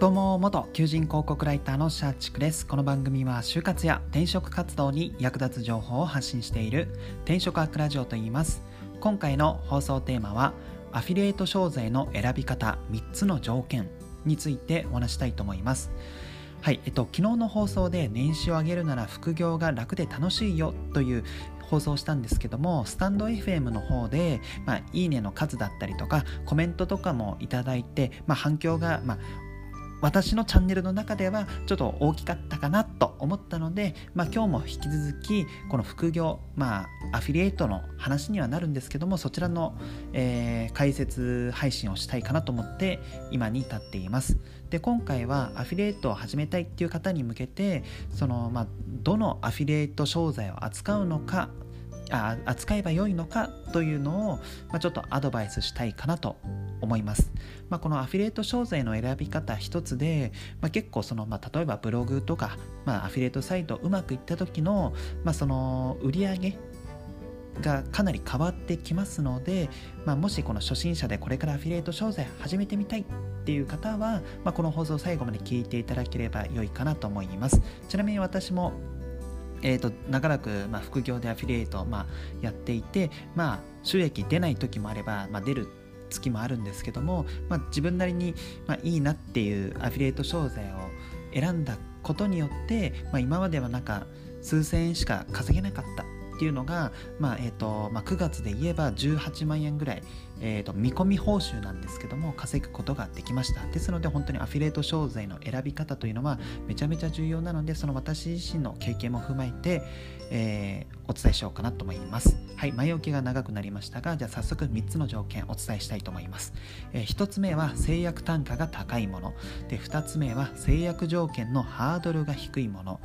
どうも元求人広告ライターのシャーチクです。この番組は就活や転職活動に役立つ情報を発信している転職アクラジオと言います。今回の放送テーマはアフィリエイト商材の選び方3つの条件についてお話したいと思います。はい、えっと、昨日の放送で年収を上げるなら副業が楽で楽しいよという放送したんですけどもスタンド FM の方で、まあ、いいねの数だったりとかコメントとかもいただいて、まあ、反響が、まあ、私のチャンネルの中ではちょっと大きかったかなと思ったので、まあ、今日も引き続きこの副業、まあ、アフィリエイトの話にはなるんですけどもそちらの、えー、解説配信をしたいかなと思って今に至っています。で今回はアフィリエイトを始めたいっていう方に向けてその、まあ、どのアフィリエイト商材を扱うのかあ扱えばよいのかというのを、まあ、ちょっとアドバイスしたいかなと思います。まあ、このアフィリエイト商材の選び方一つで、まあ、結構その、まあ、例えばブログとか、まあ、アフィリエイトサイトうまくいった時の,、まあその売り上げがかなり変わってきますので、まあ、もしこの初心者でこれからアフィリエイト商材始めてみたいっていう方は、まあ、この放送最後まで聞いていただければ良いかなと思いますちなみに私もえーと、長らく、まあ、副業でアフィリエイト、まあ、やっていて、まあ、収益出ない時もあれば、まあ、出る月もあるんですけども、まあ、自分なりに、まあ、いいなっていうアフィリエイト商材を選んだことによって、まあ、今まではなんか数千円しか稼げなかったっていうのが、まあえーとまあ、9月で言えば18万円ぐらい、えーと、見込み報酬なんですけども稼ぐことができました。ですので本当にアフィリエイト商材の選び方というのはめちゃめちゃ重要なのでその私自身の経験も踏まえて、えー、お伝えしようかなと思います。はい前置きが長くなりましたがじゃあ早速3つの条件お伝えしたいと思います、えー、1つ目は制約単価が高いもの。で2つ目は制約条件のハードルが低いもの。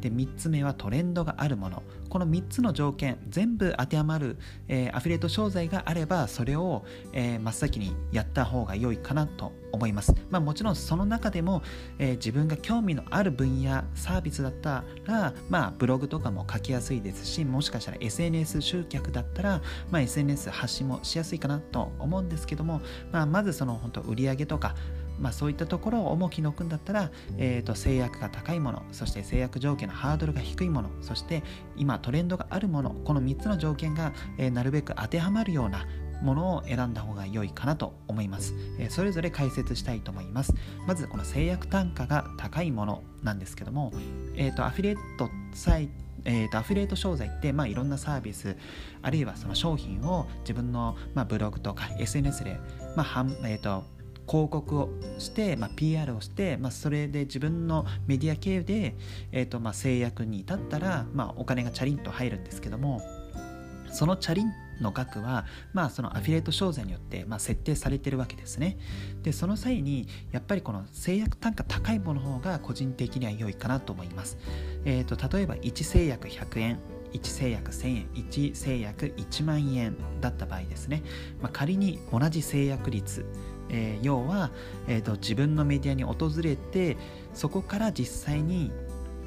で3つ目はトレンドがあるもの。この3つの条件全部当てはまる、えー、アフィリエイト商材があればそれをえー、真っ先にやった方が良いかなと思います。まあ、もちろんその中でも、えー、自分が興味のある分野サービスだったら、まあ、ブログとかも書きやすいですしもしかしたら SNS 集客だったら、まあ、SNS 発信もしやすいかなと思うんですけども、まあ、まずその本当売上とかまあ、そういったところを重きに置くんだったら、えー、と制約が高いものそして制約条件のハードルが低いものそして今トレンドがあるものこの3つの条件が、えー、なるべく当てはまるようなものを選んだ方が良いかなと思います、えー、それぞれ解説したいと思います。まずこの制約単価が高いものなんですけども、えーと、アフィリエイトサイトえーと、アフィリエイト商材って、まあ、いろんなサービスあるいはその商品を自分の、まあ、ブログとか SNS で、まあはんえーと、広告をして、まあ、PR をして、まあ、それで自分のメディア経由で、えーとまあ、制約に至ったら、まあ、お金がチャリンと入るんですけどもそのチャリンの額は、まあ、そのアフィリエイト商材によって、まあ、設定されてるわけですね。でその際にやっぱりこの制約単価高いものの方が個人的には良いかなと思います、えーと、例えば1制約100円1制約1000円1制約1万円だった場合ですね、まあ、仮に同じ制約率えー、要は、えーと自分のメディアに訪れてそこから実際に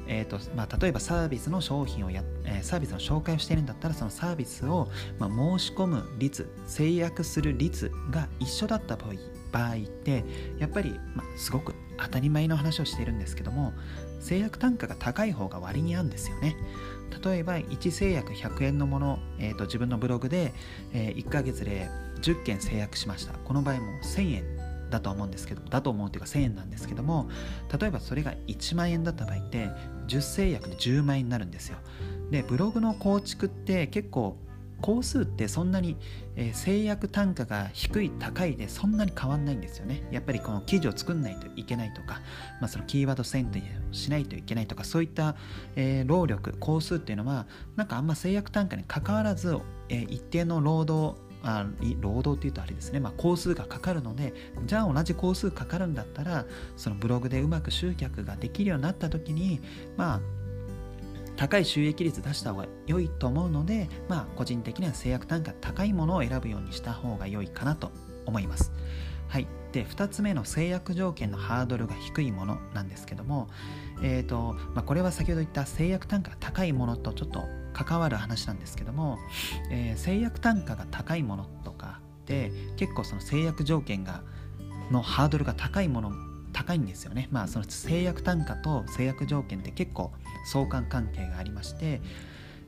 えーとまあ、例えばサービスの商品をや、えー、サービスの紹介をしているんだったらそのサービスを、まあ、申し込む率制約する率が一緒だった場合場合ってやっぱり、まあ、すごく当たり前の話をしているんですけども制約単価が高い方が割に合うんですよね。例えば1制約100円のもの、えーと、自分のブログで、えー、1ヶ月で10件制約しました。この場合も1000円だと思うんですけどだと思うというか1000円なんですけども例えばそれが1万円だった場合って10制約で10万円になるんですよ。でブログの構築って結構工数ってそんなに、えー、制約単価が低い高いでそんなに変わんないんですよね。やっぱりこの記事を作んないといけないとか、まあ、そのキーワード選定をしないといけないとかそういった、えー、労力工数っていうのはなんかあんま制約単価にかかわらず、えー、一定の労働あ労働っていうとあれですね、まあ、工数がかかるのでじゃあ同じ工数かかるんだったらそのブログでうまく集客ができるようになった時にまあ高い収益率出した方が良いと思うので、まあ、個人的には制約単価高いものを選ぶようにした方が良いかなと思います。はい、で2つ目の制約条件のハードルが低いものなんですけども、えーとまあ、これは先ほど言った制約単価が高いものとちょっと関わる話なんですけども、えー、制約単価が高いものとかって結構その制約条件がのハードルが高いもの高いんですよね。まあその制約単価と制約条件って結構相関関係がありまして、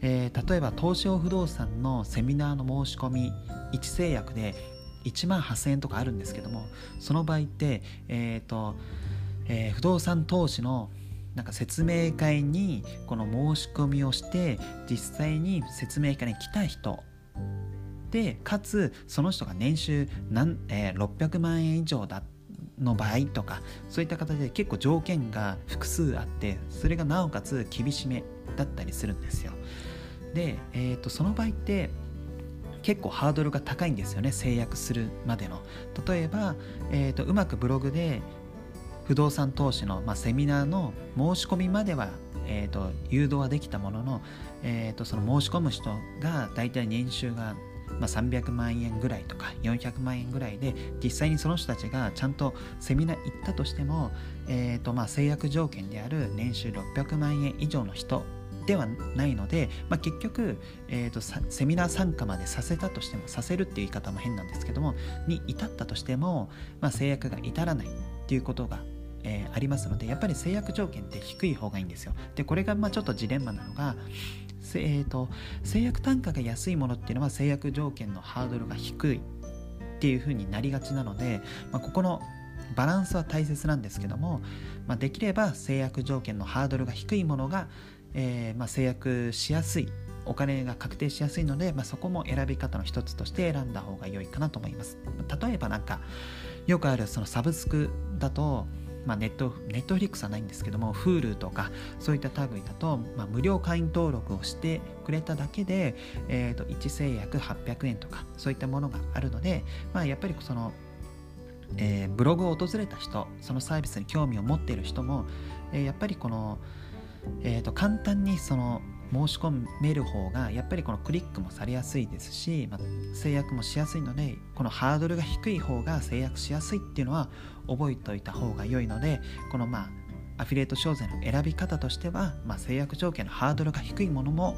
えー、例えば東証不動産のセミナーの申し込み1制約で1万8000円とかあるんですけどもその場合って、えーとえー、不動産投資のなんか説明会にこの申し込みをして実際に説明会に来た人。でかつその人が年収何、えー、600万円以上だの場合とかそういった形で結構条件が複数あってそれがなおかつ厳しめだったりするんですよ。で、えーと、その場合って結構ハードルが高いんですよね制約するまでの。例えば、えーと、うまくブログで不動産投資の、まあ、セミナーの申し込みまでは、えーと、誘導はできたものの、えー、とその申し込む人が大体年収がまあ、300万円ぐらいとか400万円ぐらいで実際にその人たちがちゃんとセミナー行ったとしても、えーとまあ、制約条件である年収600万円以上の人ではないので、まあ、結局、えーと、セミナー参加までさせたとしてもさせるっていう言い方も変なんですけどもに至ったとしても、まあ、制約が至らないっていうことがえー、ありますのでやっぱり制約条件って低い方がいいんですよ。でこれがまあちょっとジレンマなのがえーと、制約単価が安いものっていうのは制約条件のハードルが低いっていう風になりがちなので、まあ、ここのバランスは大切なんですけども、まあ、できれば制約条件のハードルが低いものが、えー、まあ、制約しやすいお金が確定しやすいので、まあ、そこも選び方の一つとして選んだ方が良いかなと思います。例えばなんかよくあるそのサブスクだとまあ、ネットネットフリックスはないんですけども Hulu とかそういった類だと、まあ、無料会員登録をしてくれただけで、えーと、1制約800円とかそういったものがあるので、まあ、やっぱりそのえー、ブログを訪れた人そのサービスに興味を持っている人も、えー、やっぱりこの、えーと簡単にその申し込める方がやっぱりこのクリックもされやすいですし、まあ、制約もしやすいのでこのハードルが低い方が制約しやすいっていうのは覚えておいた方が良いのでこのまあアフィリエイト商材の選び方としては、まあ、制約条件のハードルが低いものも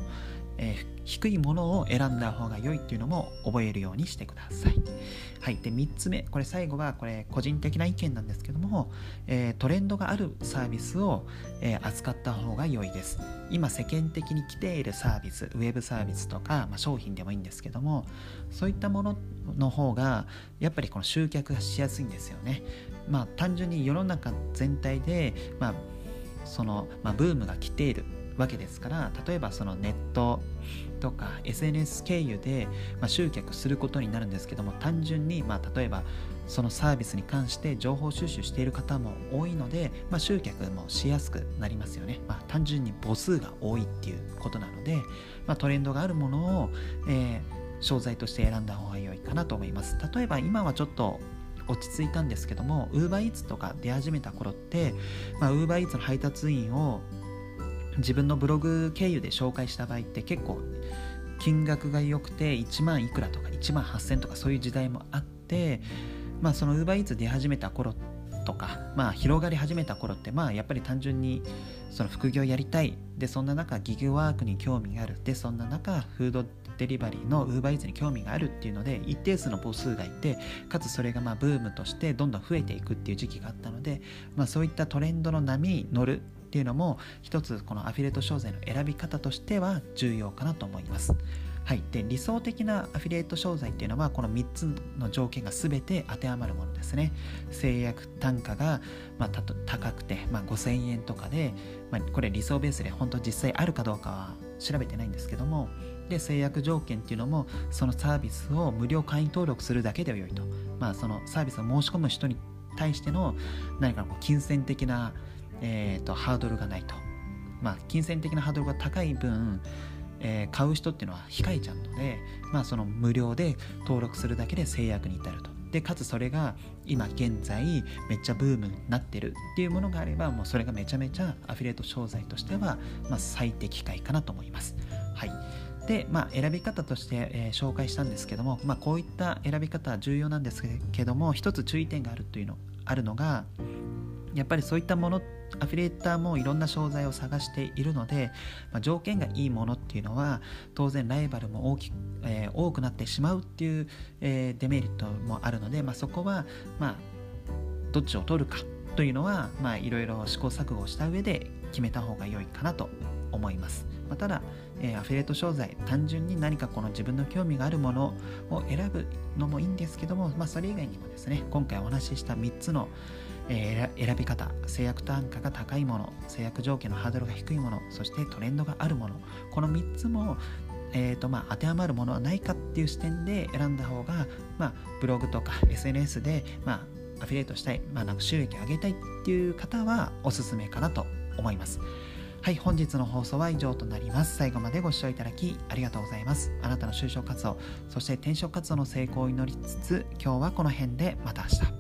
えー、低いものを選んだ方が良いっていうのも覚えるようにしてください。はい。で、3つ目。これ最後は、これ個人的な意見なんですけども、えー、トレンドがあるサービスを、えー、扱った方が良いです。今世間的に来ているサービス、ウェブサービスとか、まあ、商品でもいいんですけども、そういったものの方が、やっぱりこの集客がしやすいんですよね。まあ、単純に世の中全体で、まあ、その、まあ、ブームが来ているわけですから例えばそのネットとか SNS 経由で、まあ、集客することになるんですけども単純に、まあ、例えばそのサービスに関して情報収集している方も多いので、まあ、集客もしやすくなりますよね、まあ、単純に母数が多いっていうことなので、まあ、トレンドがあるものを、えー、商材として選んだ方が良いかなと思います。例えば今はちょっと落ち着いたんですけども UberEats とか出始めた頃って、まあ、UberEats の配達員を自分のブログ経由で紹介した場合って結構金額が良くて1万いくらとか1万8000とかそういう時代もあってまあその UberEats 出始めた頃とかまあ広がり始めた頃ってまあやっぱり単純にその副業やりたい。でそんな中ギグワークに興味がある。でそんな中フードデリバリーの UberEats に興味があるっていうので一定数の母数がいてかつそれがまあブームとしてどんどん増えていくっていう時期があったので、まあ、そういったトレンドの波に乗るっていうのも一つこのアフィリエイト商材の選び方としては重要かなと思います。はい、で理想的なアフィリエイト商材っていうのはこの3つの条件が全て当てはまるものですね。制約単価が、まあ、高くて、まあ、5000円とかで、まあ、これ理想ベースで本当実際あるかどうかは調べてないんですけどもで制約条件っていうのもそのサービスを無料会員登録するだけでは良いと、まあ、そのサービスを申し込む人に対しての何か金銭的なえーと、ハードルがないと、まあ、金銭的なハードルが高い分、えー、買う人っていうのは控えちゃうので、まあ、その無料で登録するだけで制約に至ると。でかつそれが今現在めっちゃブームになってるっていうものがあればもうそれがめちゃめちゃアフィリエイト商材としては、まあ、最適解かなと思います。はい。で、まあ、選び方として、えー、紹介したんですけども、まあ、こういった選び方は重要なんですけども一つ注意点があるというのあるのがやっぱりそういったものってアフィリエイターもいろんな商材を探しているので、まあ、条件がいいものっていうのは当然ライバルも大き、えー、多くなってしまうっていう、えー、デメリットもあるので、まあ、そこは、まあ、どっちを取るかというのは、まあ、いろいろ試行錯誤した上で決めた方が良いかなと思います。まあ、ただ、えー、アフィリエイト商材、単純に何かこの自分の興味があるものを選ぶのもいいんですけども、まあ、それ以外にもですね、今回お話しした3つの、えー、選び方、制約単価が高いもの、制約条件のハードルが低いもの、そしてトレンドがあるもの、この3つもえーとまあ、当てはまるものはないかっていう視点で選んだ方が、まあ、ブログとか SNS で、まあ、アフィリエイトしたい、まあ、なんか収益を上げたいっていう方はおすすめかなと思います。はい、本日の放送は以上となります。最後までご視聴いただきありがとうございます。あなたの就職活動、そして転職活動の成功を祈りつつ、今日はこの辺でまた明日。